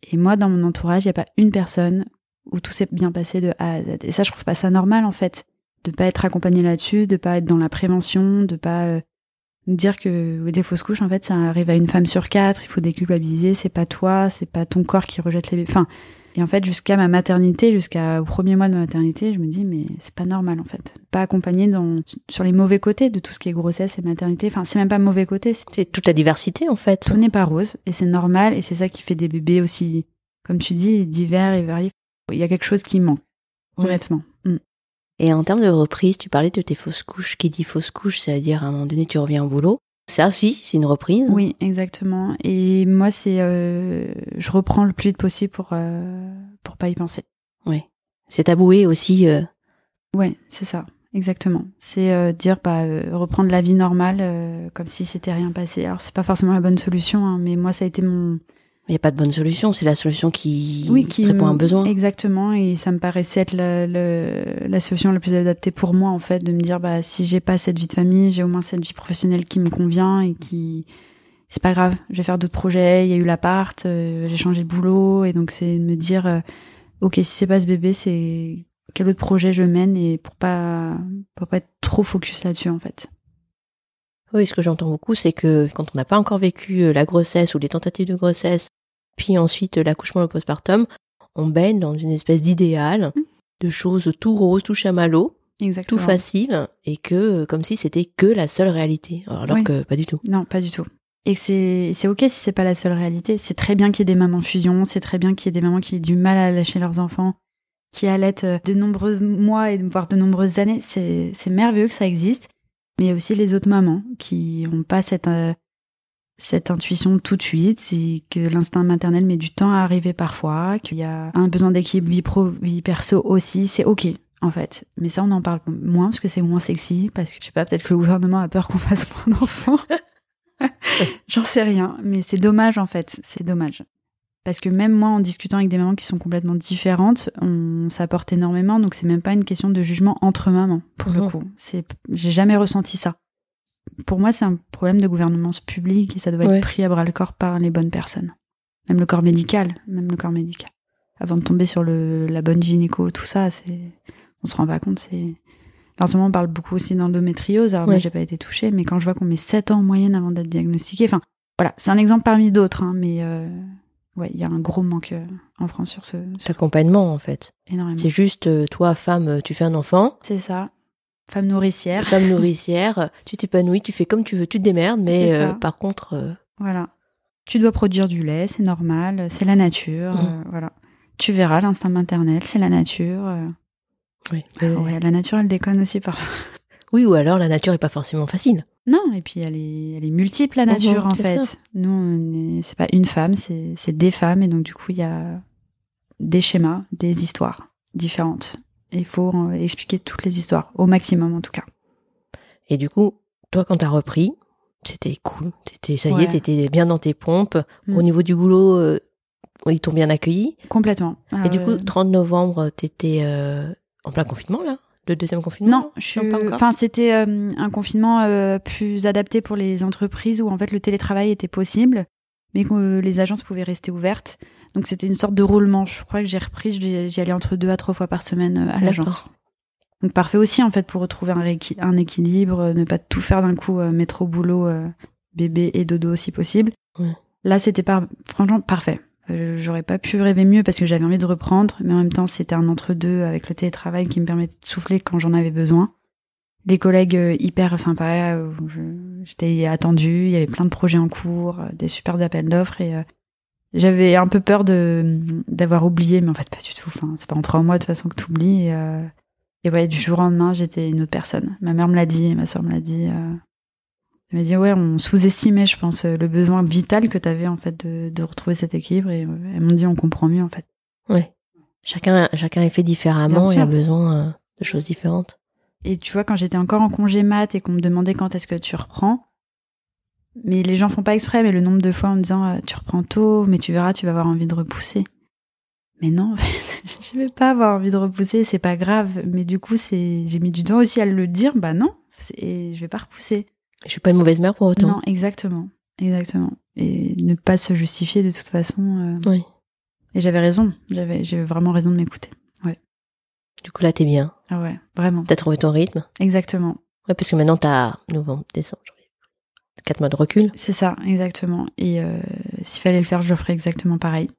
[SPEAKER 2] Et moi, dans mon entourage, il n'y a pas une personne où tout s'est bien passé de A à Z. Et ça, je trouve pas ça normal, en fait, de pas être accompagné là-dessus, de pas être dans la prévention, de pas euh, dire que des fausses couches, en fait, ça arrive à une femme sur quatre, il faut déculpabiliser, c'est pas toi, c'est pas ton corps qui rejette les bébés. Enfin, et en fait, jusqu'à ma maternité, jusqu'au premier mois de ma maternité, je me dis, mais c'est pas normal, en fait. Pas accompagné dans, sur les mauvais côtés de tout ce qui est grossesse et maternité. Enfin, c'est même pas mauvais côté.
[SPEAKER 1] C'est toute la diversité, en fait.
[SPEAKER 2] Tout n'est pas rose. Et c'est normal. Et c'est ça qui fait des bébés aussi, comme tu dis, divers et variés. Il y a quelque chose qui manque. Honnêtement.
[SPEAKER 1] Et en termes de reprise, tu parlais de tes fausses couches. Qui dit fausse couche, c'est-à-dire à un moment donné, tu reviens au boulot. Ça aussi, c'est une reprise.
[SPEAKER 2] Oui, exactement. Et moi, c'est, euh, je reprends le plus vite possible pour euh, pour pas y penser.
[SPEAKER 1] Oui. C'est taboué aussi. Euh...
[SPEAKER 2] Ouais, c'est ça, exactement. C'est euh, dire bah euh, reprendre la vie normale comme si c'était rien passé. Alors c'est pas forcément la bonne solution, hein, mais moi ça a été mon
[SPEAKER 1] Il n'y a pas de bonne solution, c'est la solution qui,
[SPEAKER 2] oui, qui
[SPEAKER 1] répond à un besoin.
[SPEAKER 2] Exactement, et ça me paraissait être la, le- la solution la plus adaptée pour moi, en fait, de me dire, bah, si j'ai pas cette vie de famille, j'ai au moins cette vie professionnelle qui me convient et qui, c'est pas grave, je vais faire d'autres projets, il y a eu l'appart, euh, j'ai changé de boulot, et donc c'est de me dire, euh, ok, si c'est pas ce bébé, c'est quel autre projet je mène et pour pas, pour pas être trop focus là-dessus, en fait.
[SPEAKER 1] Oui, ce que j'entends beaucoup, c'est que quand on n'a pas encore vécu euh, la grossesse ou les tentatives de grossesse, puis ensuite euh, l'accouchement, le postpartum, on baigne dans une espèce d'idéal,
[SPEAKER 2] Mm.
[SPEAKER 1] de choses tout roses, tout chamallow, tout facile, et que euh, comme si c'était que la seule réalité. Alors
[SPEAKER 2] Oui.
[SPEAKER 1] que pas du tout.
[SPEAKER 2] Non, pas du tout. Et c'est c'est ok si c'est pas la seule réalité. C'est très bien qu'il y ait des mamans fusion, c'est très bien qu'il y ait des mamans qui aient du mal à lâcher leurs enfants, qui allaitent de nombreux mois et voire de nombreuses années. C'est merveilleux que ça existe. Mais il y a aussi les autres mamans qui ont pas cette euh, cette intuition tout de suite, c'est que l'instinct maternel met du temps à arriver parfois, qu'il y a un besoin d'équilibre vie pro vie perso aussi. C'est ok en fait. Mais ça on en parle moins parce que c'est moins sexy parce que je sais pas peut-être que le gouvernement a peur qu'on fasse moins d'enfants. J'en sais rien, mais c'est dommage en fait, c'est dommage. Parce que même moi, en discutant avec des mamans qui sont complètement différentes, on s'apporte énormément, donc c'est même pas une question de jugement entre mamans, pour le
[SPEAKER 1] Mhm.
[SPEAKER 2] coup. C'est, j'ai jamais ressenti ça. Pour moi, c'est un problème de gouvernance publique et ça doit
[SPEAKER 1] Ouais.
[SPEAKER 2] être pris à bras le corps par les bonnes personnes. Même le corps médical, même le corps médical. Avant de tomber sur le, la bonne gynéco, tout ça, c'est, on se rend pas compte, c'est, en ce moment, on parle beaucoup aussi d'endométriose. Alors, moi,
[SPEAKER 1] Ouais.
[SPEAKER 2] j'ai pas été touchée, mais quand je vois qu'on met 7 ans en moyenne avant d'être diagnostiqué, enfin, voilà, c'est un exemple parmi d'autres, hein, mais euh, ouais, il y a un gros manque euh, en France sur ce, sur
[SPEAKER 1] L'accompagnement, en fait.
[SPEAKER 2] énormément.
[SPEAKER 1] C'est juste, euh, toi, femme, euh, tu fais un enfant,
[SPEAKER 2] C'est ça. Femme nourricière.
[SPEAKER 1] femme nourricière, tu t'épanouis, tu fais comme tu veux, tu te démerdes, mais euh, par contre, euh,
[SPEAKER 2] Voilà. Tu dois produire du lait, c'est normal, c'est la nature, euh, voilà. Tu verras l'instinct maternel, c'est la nature.
[SPEAKER 1] oui.
[SPEAKER 2] Ouais, la nature, elle déconne aussi parfois.
[SPEAKER 1] Oui, ou alors la nature est pas forcément facile.
[SPEAKER 2] Non, et puis elle est, elle est multiple, la nature, en fait.
[SPEAKER 1] ça.
[SPEAKER 2] Nous, c'est pas une femme, c'est des femmes, et donc du coup, il y a des schémas, des histoires différentes. Et il faut euh, expliquer toutes les histoires, au maximum en tout cas.
[SPEAKER 1] Et du coup, toi, quand t'as repris, c'était cool. T'étais, ça y
[SPEAKER 2] Ouais.
[SPEAKER 1] est, t'étais bien dans tes pompes.
[SPEAKER 2] Mm.
[SPEAKER 1] Au niveau du boulot, euh, ils t'ont bien accueilli.
[SPEAKER 2] Complètement. Ah
[SPEAKER 1] Et du coup,
[SPEAKER 2] ouais.
[SPEAKER 1] 30 novembre, t'étais euh, en plein confinement, là? Le deuxième confinement
[SPEAKER 2] Non, je suis.
[SPEAKER 1] pas encore
[SPEAKER 2] Enfin, c'était euh, un confinement euh, plus adapté pour les entreprises où en fait le télétravail était possible, mais que euh, les agences pouvaient rester ouvertes. Donc c'était une sorte de roulement. Je crois que j'ai repris, j'y allais entre deux à trois fois par semaine à l'agence. Donc parfait aussi en fait pour retrouver un, équilibre, ne pas tout faire d'un coup, métro, boulot, bébé et dodo si possible.
[SPEAKER 1] Ouais.
[SPEAKER 2] Là c'était pas franchement parfait. Euh, J'aurais pas pu rêver mieux parce que j'avais envie de reprendre, mais en même temps c'était un entre-deux avec le télétravail qui me permettait de souffler quand j'en avais besoin. Les collègues euh, hyper sympas, euh, j'étais attendue, il y avait plein de projets en cours, des super appels d'offres et euh, j'avais un peu peur de d'avoir oublié, mais en fait pas du tout. Enfin, c'est pas en trois mois de toute façon que t'oublies. Et, euh, et ouais, du jour au lendemain, j'étais une autre personne. Ma mère me l'a dit, ma soeur me l'a dit. Euh, elle m'a dit ouais, on sous-estimait, je pense, euh, le besoin vital que t'avais en fait de, de retrouver cet équilibre. Et euh, elles m'ont dit on comprend mieux en fait.
[SPEAKER 1] Ouais. Chacun, chacun est fait différemment et a besoin euh, de choses différentes.
[SPEAKER 2] Et tu vois, quand j'étais encore en congé mat et qu'on me demandait quand est-ce que tu reprends, mais les gens font pas exprès, mais le nombre de fois en me disant tu reprends tôt, mais tu verras, tu vas avoir envie de repousser. Mais non, en fait, je vais pas avoir envie de repousser, c'est pas grave. Mais du coup, c'est, j'ai mis du temps aussi à le dire, bah non, et je vais pas repousser.
[SPEAKER 1] Je suis pas une mauvaise mère pour autant.
[SPEAKER 2] Non, exactement. exactement. Et ne pas se justifier de toute façon. euh.
[SPEAKER 1] Oui.
[SPEAKER 2] Et j'avais raison. J'avais, vraiment raison de m'écouter.
[SPEAKER 1] Du coup, là, t'es bien.
[SPEAKER 2] Ah ouais, vraiment.
[SPEAKER 1] T'as trouvé ton rythme.
[SPEAKER 2] Exactement.
[SPEAKER 1] Ouais, parce que maintenant, t'as novembre, décembre, janvier. Quatre mois de recul.
[SPEAKER 2] C'est ça, exactement. Et euh, s'il fallait le faire, je le ferais exactement pareil.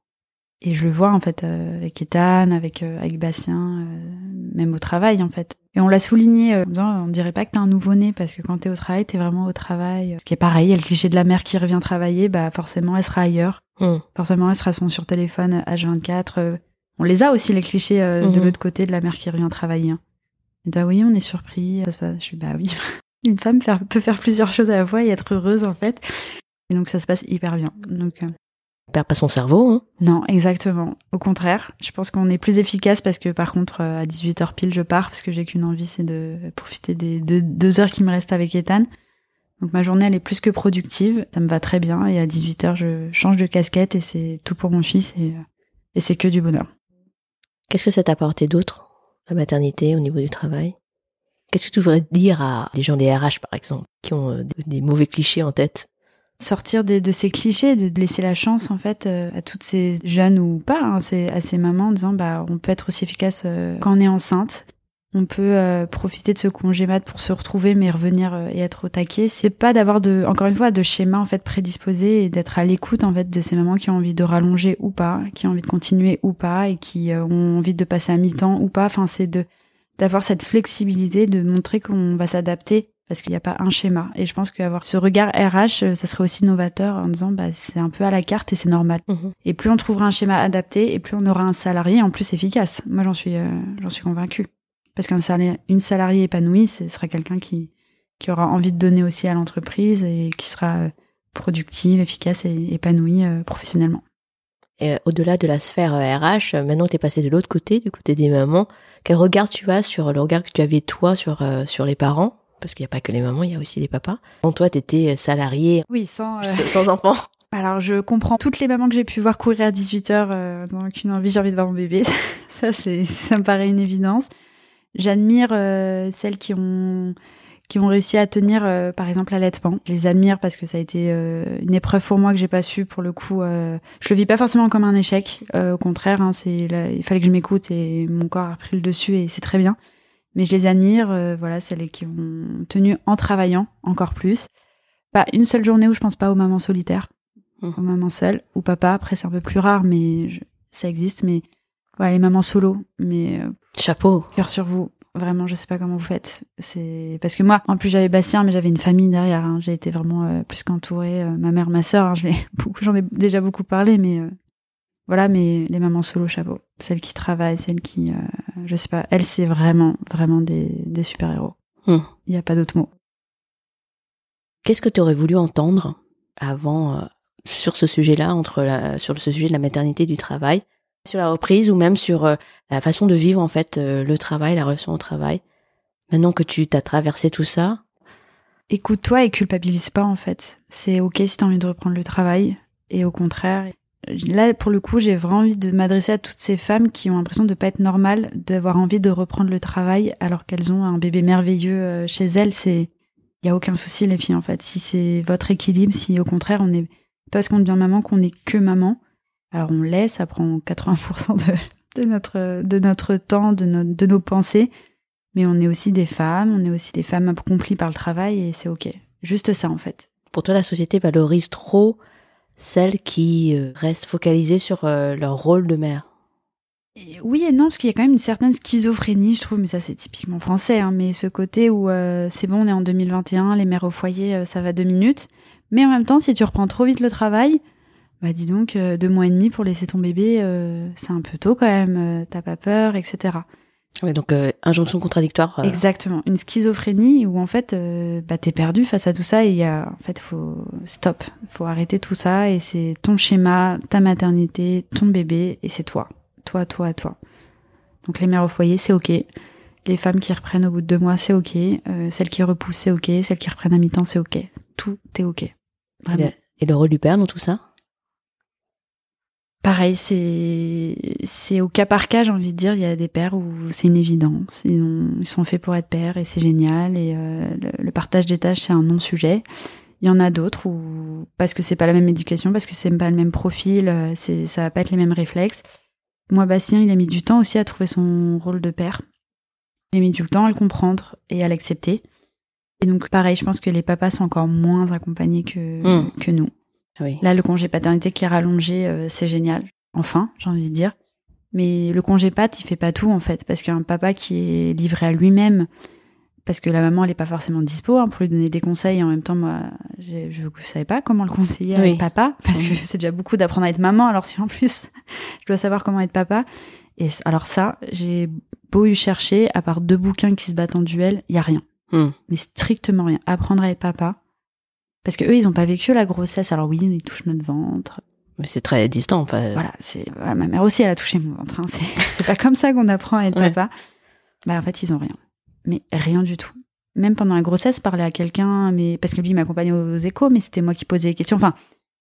[SPEAKER 2] Et je le vois en fait euh, avec Ethan, avec euh, avec Bastien, euh, même au travail en fait. Et on l'a souligné euh, en disant, on dirait pas que t'es un nouveau-né parce que quand t'es au travail, t'es vraiment au travail. Ce qui est pareil, il y a le cliché de la mère qui revient travailler, bah forcément elle sera ailleurs.
[SPEAKER 1] Hmm.
[SPEAKER 2] Forcément elle sera son sur téléphone H24. euh. on les a aussi les clichés euh, de
[SPEAKER 1] Mhm.
[SPEAKER 2] l'autre côté de la mère qui revient travailler. hein. Et bah oui, on est surpris. Ça se passe- Je suis bah oui. Une femme faire- peut faire plusieurs choses à la fois et être heureuse en fait. Et donc ça se passe hyper bien. Donc euh,
[SPEAKER 1] perd pas son cerveau, hein.
[SPEAKER 2] non, exactement. Au contraire, je pense qu'on est plus efficace parce que par contre euh, à 18h pile je pars parce que j'ai qu'une envie c'est de profiter des deux, deux heures qui me restent avec Ethan. Donc ma journée elle est plus que productive, ça me va très bien et à 18h je change de casquette et c'est tout pour mon fils et, euh, et c'est que du bonheur.
[SPEAKER 1] Qu'est-ce que ça t'a apporté d'autre, la maternité, au niveau du travail? Qu'est-ce que tu voudrais dire à des gens des RH, par exemple, qui ont euh, des mauvais clichés en tête?
[SPEAKER 2] Sortir de ces clichés, de laisser la chance en fait euh, à toutes ces jeunes ou pas, hein, à ces mamans en disant bah on peut être aussi efficace euh, quand on est enceinte. On peut euh, profiter de ce congé mat pour se retrouver mais revenir euh, et être au taquet. C'est pas d'avoir de encore une fois de schéma en fait prédisposé et d'être à l'écoute en fait de ces mamans qui ont envie de rallonger ou pas, qui ont envie de continuer ou pas et qui ont envie de passer à mi-temps ou pas. Enfin c'est de d'avoir cette flexibilité, de montrer qu'on va s'adapter parce qu'il n'y a pas un schéma. Et je pense qu'avoir ce regard RH, euh, ça serait aussi novateur en disant bah c'est un peu à la carte et c'est normal. Et plus on trouvera un schéma adapté, et plus on aura un salarié en plus efficace. Moi j'en suis euh, j'en suis convaincue. Parce qu'un salarié, une salariée épanouie, ce sera quelqu'un qui qui aura envie de donner aussi à l'entreprise et qui sera euh, productive, efficace et épanouie euh, professionnellement.
[SPEAKER 1] Et au-delà de la sphère RH, maintenant tu es passé de l'autre côté, du côté des mamans. Quel regard tu as sur le regard que tu avais toi sur euh, sur les parents? Parce qu'il n'y a pas que les mamans, il y a aussi les papas. Quand toi, tu étais salarié
[SPEAKER 2] Oui, sans
[SPEAKER 1] sans enfant.
[SPEAKER 2] Alors, je comprends toutes les mamans que j'ai pu voir courir à 18h euh, dans aucune envie, j'ai envie de voir mon bébé. ça, c'est, ça me paraît une évidence. J'admire euh, celles qui ont qui ont réussi à tenir, euh, par exemple, l'allaitement. Je les admire parce que ça a été euh, une épreuve pour moi que j'ai pas su, pour le coup. Euh, je le vis pas forcément comme un échec. Euh, au contraire, hein, c'est là, il fallait que je m'écoute et mon corps a pris le dessus et c'est très bien. Mais je les admire, euh, voilà, celles qui ont tenu en travaillant encore plus. Pas une seule journée où je pense pas aux mamans solitaires aux mamans seules ou papa. Après, c'est un peu plus rare, mais je- ça existe. Mais voilà, les mamans solo. Mais euh,
[SPEAKER 1] Chapeau.
[SPEAKER 2] cœur sur vous. Vraiment, je sais pas comment vous faites. C'est parce que moi, en plus, j'avais Bastien, mais j'avais une famille derrière. hein. J'ai été vraiment euh, plus qu'entourée. Euh, ma mère, ma sœur, hein, je beaucoup, j'en ai déjà beaucoup parlé, mais euh, voilà. Mais les mamans solo, chapeau. Celles qui travaillent, celles qui, euh, je sais pas. Elles, c'est vraiment, vraiment des, des super héros. Il
[SPEAKER 1] Hmm.
[SPEAKER 2] n'y a pas d'autre mot.
[SPEAKER 1] Qu'est-ce que tu aurais voulu entendre avant euh, sur ce sujet-là, entre la, sur ce sujet de la maternité et du travail, sur la reprise ou même sur euh, la façon de vivre en fait euh, le travail, la relation au travail. Maintenant que tu t'as traversé tout ça,
[SPEAKER 2] écoute-toi et culpabilise pas en fait. C'est ok si t'as envie de reprendre le travail et au contraire. Là, pour le coup, j'ai vraiment envie de m'adresser à toutes ces femmes qui ont l'impression de pas être normales, d'avoir envie de reprendre le travail alors qu'elles ont un bébé merveilleux euh, chez elles. C'est, y a aucun souci les filles en fait. Si c'est votre équilibre, si au contraire on est parce qu'on devient maman qu'on est que maman. Alors on l'est, ça prend 80% de, notre de notre temps, de de nos pensées. Mais on est aussi des femmes, on est aussi des femmes accomplies par le travail et c'est ok. Juste ça en fait.
[SPEAKER 1] pour toi la société valorise trop celles qui euh, restent focalisées sur euh, leur rôle de mère.
[SPEAKER 2] Oui et non, parce qu'il y a quand même une certaine schizophrénie, je trouve, mais ça c'est typiquement français. Hein, mais ce côté où euh, c'est bon, on est en 2021, les mères au foyer, ça va deux minutes. Mais en même temps, si tu reprends trop vite le travail, bah dis donc, deux mois et demi pour laisser ton bébé, c'est un peu tôt quand même, t'as pas peur, etc.
[SPEAKER 1] Ouais, donc euh, injonction contradictoire. euh,
[SPEAKER 2] Exactement, une schizophrénie où en fait, euh, bah t'es perdu face à tout ça et il y a, en fait, faut stop, faut arrêter tout ça et c'est ton schéma, ta maternité, ton bébé et c'est toi, toi, toi, toi. Donc les mères au foyer, c'est ok. Les femmes qui reprennent au bout de deux mois, c'est ok. Euh, celles qui repoussent, c'est ok. Celles qui reprennent à mi-temps, c'est ok. Tout est ok.
[SPEAKER 1] et,
[SPEAKER 2] Vraiment.
[SPEAKER 1] le, et le rôle du père dans tout ça?
[SPEAKER 2] Pareil, c'est c'est au cas par cas, j'ai envie de dire. Il y a des pères où c'est une évidence. Ils, ont- ils sont faits pour être pères et c'est génial. Et euh, le, le partage des tâches, c'est un non-sujet. Il y en a d'autres où parce que c'est pas la même éducation, parce que c'est pas le même profil, euh, c'est ça va pas être les mêmes réflexes. Moi, Bastien, il a mis du temps aussi à trouver son rôle de père. Il a mis du temps à le comprendre et à l'accepter. Et donc, pareil, je pense que les papas sont encore moins accompagnés que,
[SPEAKER 1] Mm.
[SPEAKER 2] que nous.
[SPEAKER 1] Oui.
[SPEAKER 2] Là, le congé paternité qui est rallongé, euh, c'est génial. Enfin, j'ai envie de dire. Mais le congé pat, il fait pas tout, en fait. Parce qu'un papa qui est livré à lui-même, parce que la maman, elle est pas forcément dispo hein, pour lui donner des conseils. Et en même temps, moi, je ne savais pas comment le conseiller à
[SPEAKER 1] Oui.
[SPEAKER 2] être papa. Parce que c'est déjà beaucoup d'apprendre à être maman. Alors si en plus, je dois savoir comment être papa. Et alors ça, j'ai beau y chercher, à part deux bouquins qui se battent en duel, il y a rien.
[SPEAKER 1] Hmm.
[SPEAKER 2] Mais strictement rien. Apprendre à être papa. Parce que eux, ils ont pas vécu la grossesse. Alors oui, ils touchent notre ventre.
[SPEAKER 1] Mais c'est très distant. Enfin,
[SPEAKER 2] Voilà, c'est voilà, ma mère aussi, elle a touché mon ventre. hein. C'est pas comme ça qu'on apprend à être
[SPEAKER 1] Ouais.
[SPEAKER 2] papa. Bah en fait, ils ont rien. Mais rien du tout. Même pendant la grossesse, parler à quelqu'un, mais parce que lui il m'accompagnait aux échos, mais c'était moi qui posais les questions. Enfin,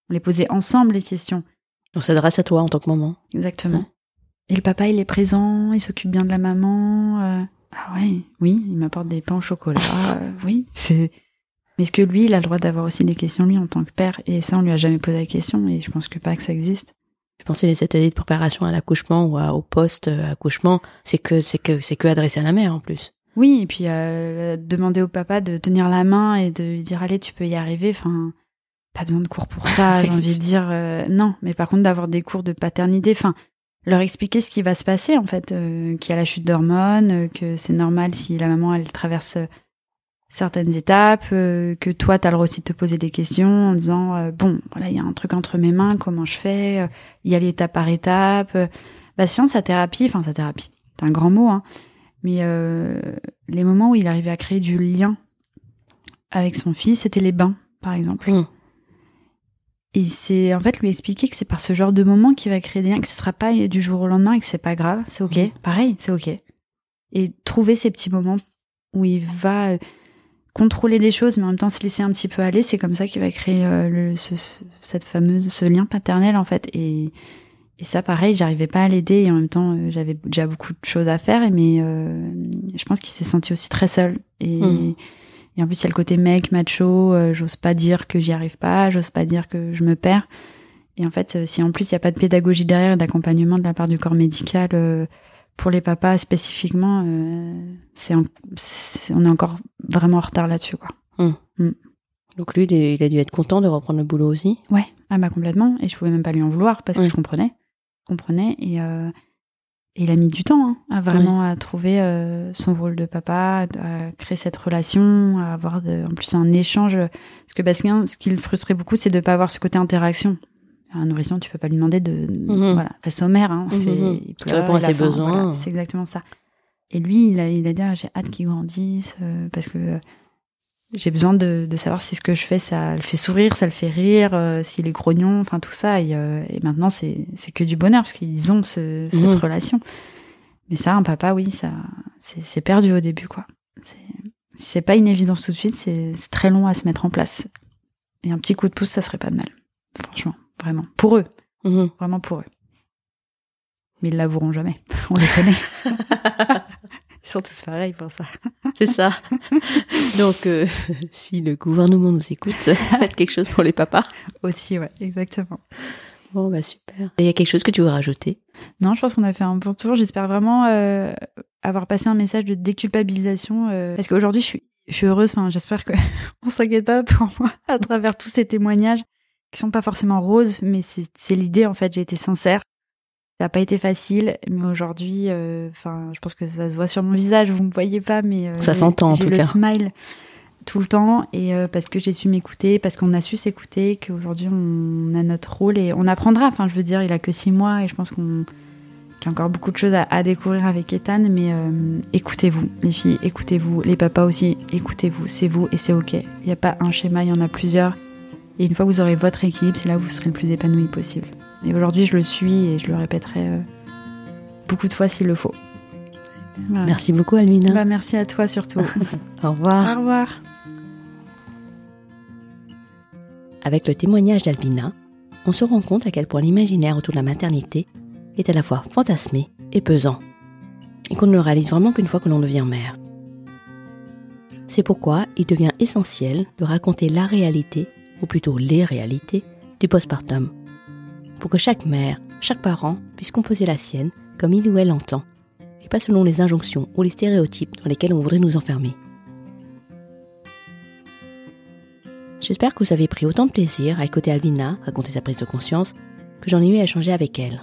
[SPEAKER 2] on les posait ensemble les questions.
[SPEAKER 1] On s'adresse à toi en tant que maman.
[SPEAKER 2] Exactement.
[SPEAKER 1] Ouais.
[SPEAKER 2] Et le papa, il est présent, il s'occupe bien de la maman. euh, Ah ouais, oui, il m'apporte des pains au chocolat. euh, oui, c'est. Mais est-ce que lui, il a le droit d'avoir aussi des questions lui en tant que père? Et ça, on lui a jamais posé la question, et je pense que pas que ça existe.
[SPEAKER 1] Je pensais les ateliers de préparation à l'accouchement ou à- au poste euh, accouchement, c'est que c'est que c'est que adressé à la mère en plus.
[SPEAKER 2] Oui, et puis euh, demander au papa de tenir la main et de lui dire allez, tu peux y arriver. Enfin, pas besoin de cours pour ça. J'ai envie de dire euh, non, mais par contre d'avoir des cours de paternité. Enfin, leur expliquer ce qui va se passer en fait, euh, qu'il y a la chute d'hormones, euh, que c'est normal si la maman elle traverse euh, certaines étapes, euh, que toi t'as le droit aussi de te poser des questions en disant euh, bon voilà il y a un truc entre mes mains, comment je fais, euh, y aller étape par étape. Bah sinon sa thérapie, enfin sa thérapie, c'est un grand mot hein, mais les moments où il arrivait à créer du lien avec son fils, c'était les bains, par exemple. Et c'est en fait lui expliquer que c'est par ce genre de moment qu'il va créer des liens, que ce sera pas du jour au lendemain et que c'est pas grave, c'est ok. Pareil, c'est ok. Et trouver ces petits moments où il va contrôler les choses, mais en même temps se laisser un petit peu aller, c'est comme ça qu'il va créer euh, le, ce, ce- cette fameuse ce lien paternel en fait. Et, et ça, pareil, j'arrivais pas à l'aider et en même temps, euh, j'avais déjà beaucoup de choses à faire. Mais euh, je pense qu'il s'est senti aussi très seul. Et,
[SPEAKER 1] Mhm.
[SPEAKER 2] et en plus, il y a le côté mec, macho. j'ose pas dire que j'y arrive pas. J'ose pas dire que je me perds. Et en fait, si en plus il y a pas de pédagogie derrière et d'accompagnement de la part du corps médical pour les papas spécifiquement, euh, c'est, on est encore vraiment en retard là-dessus, quoi.
[SPEAKER 1] Donc lui, il a dû être content de reprendre le boulot aussi?
[SPEAKER 2] Ouais, ah bah complètement. Et je pouvais même pas lui en vouloir parce que
[SPEAKER 1] Ouais.
[SPEAKER 2] je comprenais, je comprenais. Et, euh, et il a mis du temps hein, à vraiment à trouver euh, son rôle de papa, à créer cette relation, à avoir de, en plus un échange. Parce que Bastien, ce qui le frustrait beaucoup, c'est de pas avoir ce côté interaction. Un nourrisson, tu peux pas lui demander de,
[SPEAKER 1] Mhm.
[SPEAKER 2] voilà, reste sommaire. Hein, c'est,
[SPEAKER 1] Mhm.
[SPEAKER 2] il
[SPEAKER 1] Tu réponds à ses
[SPEAKER 2] faim,
[SPEAKER 1] besoins.
[SPEAKER 2] voilà, c'est exactement ça. Et lui, il a, il a dit, ah, j'ai hâte qu'il grandisse euh, parce que euh, j'ai besoin de, de savoir si ce que je fais, ça le fait sourire, ça le fait rire, euh, s'il est grognon, enfin tout ça. Et, et maintenant, c'est c'est que du bonheur parce qu'ils ont ce- cette
[SPEAKER 1] Mhm.
[SPEAKER 2] relation. Mais ça, un papa, oui, ça c'est c'est perdu au début, quoi. C'est c'est pas une évidence tout de suite, c'est c'est très long à se mettre en place. Et un petit coup de pouce, ça serait pas de mal. Franchement, vraiment. Pour eux,
[SPEAKER 1] Mhm.
[SPEAKER 2] vraiment pour eux. Mais ils l'avoueront jamais. On les connaît. Ils sont tous pareils pour ça.
[SPEAKER 1] C'est ça. Donc, euh, si le gouvernement nous écoute, faites quelque chose pour les papas.
[SPEAKER 2] Aussi, ouais, exactement.
[SPEAKER 1] Bon, bah super. Il y a quelque chose que tu veux rajouter?
[SPEAKER 2] Non, je pense qu'on a fait un bon tour. J'espère vraiment euh, avoir passé un message de déculpabilisation. euh, parce qu'aujourd'hui, je suis, je suis heureuse. Enfin, j'espère que on s'inquiète pas pour moi à travers tous ces témoignages qui sont pas forcément roses, mais c'est l'idée. En fait, j'ai été sincère. Ça n'a pas été facile, mais aujourd'hui, euh, enfin, je pense que ça se voit sur mon visage. Vous me voyez pas, mais euh,
[SPEAKER 1] Ça s'entend, en tout
[SPEAKER 2] le
[SPEAKER 1] cas.
[SPEAKER 2] smile tout le temps et euh, parce que j'ai su m'écouter, parce qu'on a su s'écouter, qu'aujourd'hui on a notre rôle et on apprendra. Enfin, je veux dire, il a que six mois et je pense qu'on qu'il y a encore beaucoup de choses à, à découvrir avec Ethan, mais euh, écoutez-vous, les filles, écoutez-vous, les papas aussi, écoutez-vous, c'est vous et c'est ok. Il n'y a pas un schéma, il y en a plusieurs. Et une fois que vous aurez votre équilibre, c'est là où vous serez le plus épanoui possible. Et aujourd'hui, je le suis et je le répéterai euh, beaucoup de fois s'il le faut. Voilà.
[SPEAKER 1] Merci beaucoup, Almina.
[SPEAKER 2] Bah, merci à toi surtout.
[SPEAKER 1] Au revoir.
[SPEAKER 2] Au revoir.
[SPEAKER 1] Avec le témoignage d'Alvina, on se rend compte à quel point l'imaginaire autour de la maternité est à la fois fantasmé et pesant, et qu'on ne le réalise vraiment qu'une fois que l'on devient mère. C'est pourquoi il devient essentiel de raconter la réalité, ou plutôt les réalités, du postpartum. Pour que chaque mère, chaque parent puisse composer la sienne comme il ou elle entend, et pas selon les injonctions ou les stéréotypes dans lesquels on voudrait nous enfermer. J'espère que vous avez pris autant de plaisir à écouter Alvina raconter sa prise de conscience que j'en ai eu à échanger avec elle.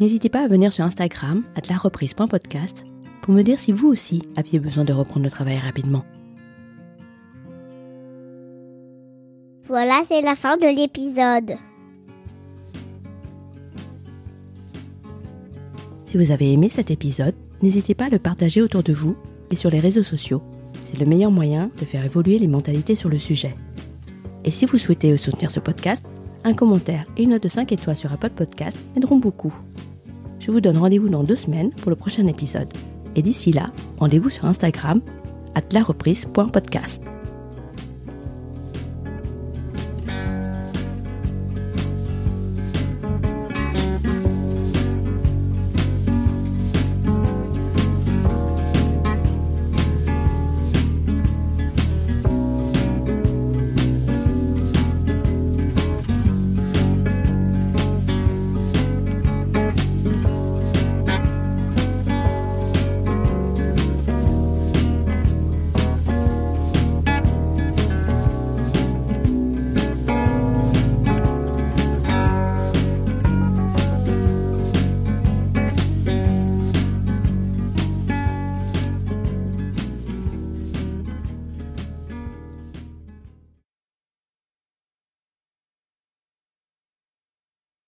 [SPEAKER 1] N'hésitez pas à venir sur Instagram, à la reprise.podcast, pour me dire si vous aussi aviez besoin de reprendre le travail rapidement.
[SPEAKER 3] Voilà, c'est la fin de l'épisode.
[SPEAKER 1] Si vous avez aimé cet épisode, n'hésitez pas à le partager autour de vous et sur les réseaux sociaux. C'est le meilleur moyen de faire évoluer les mentalités sur le sujet. Et si vous souhaitez soutenir ce podcast, un commentaire et une note de 5 étoiles sur Apple Podcast aideront beaucoup. Je vous donne rendez-vous dans deux semaines pour le prochain épisode. Et d'ici là, rendez-vous sur Instagram, at.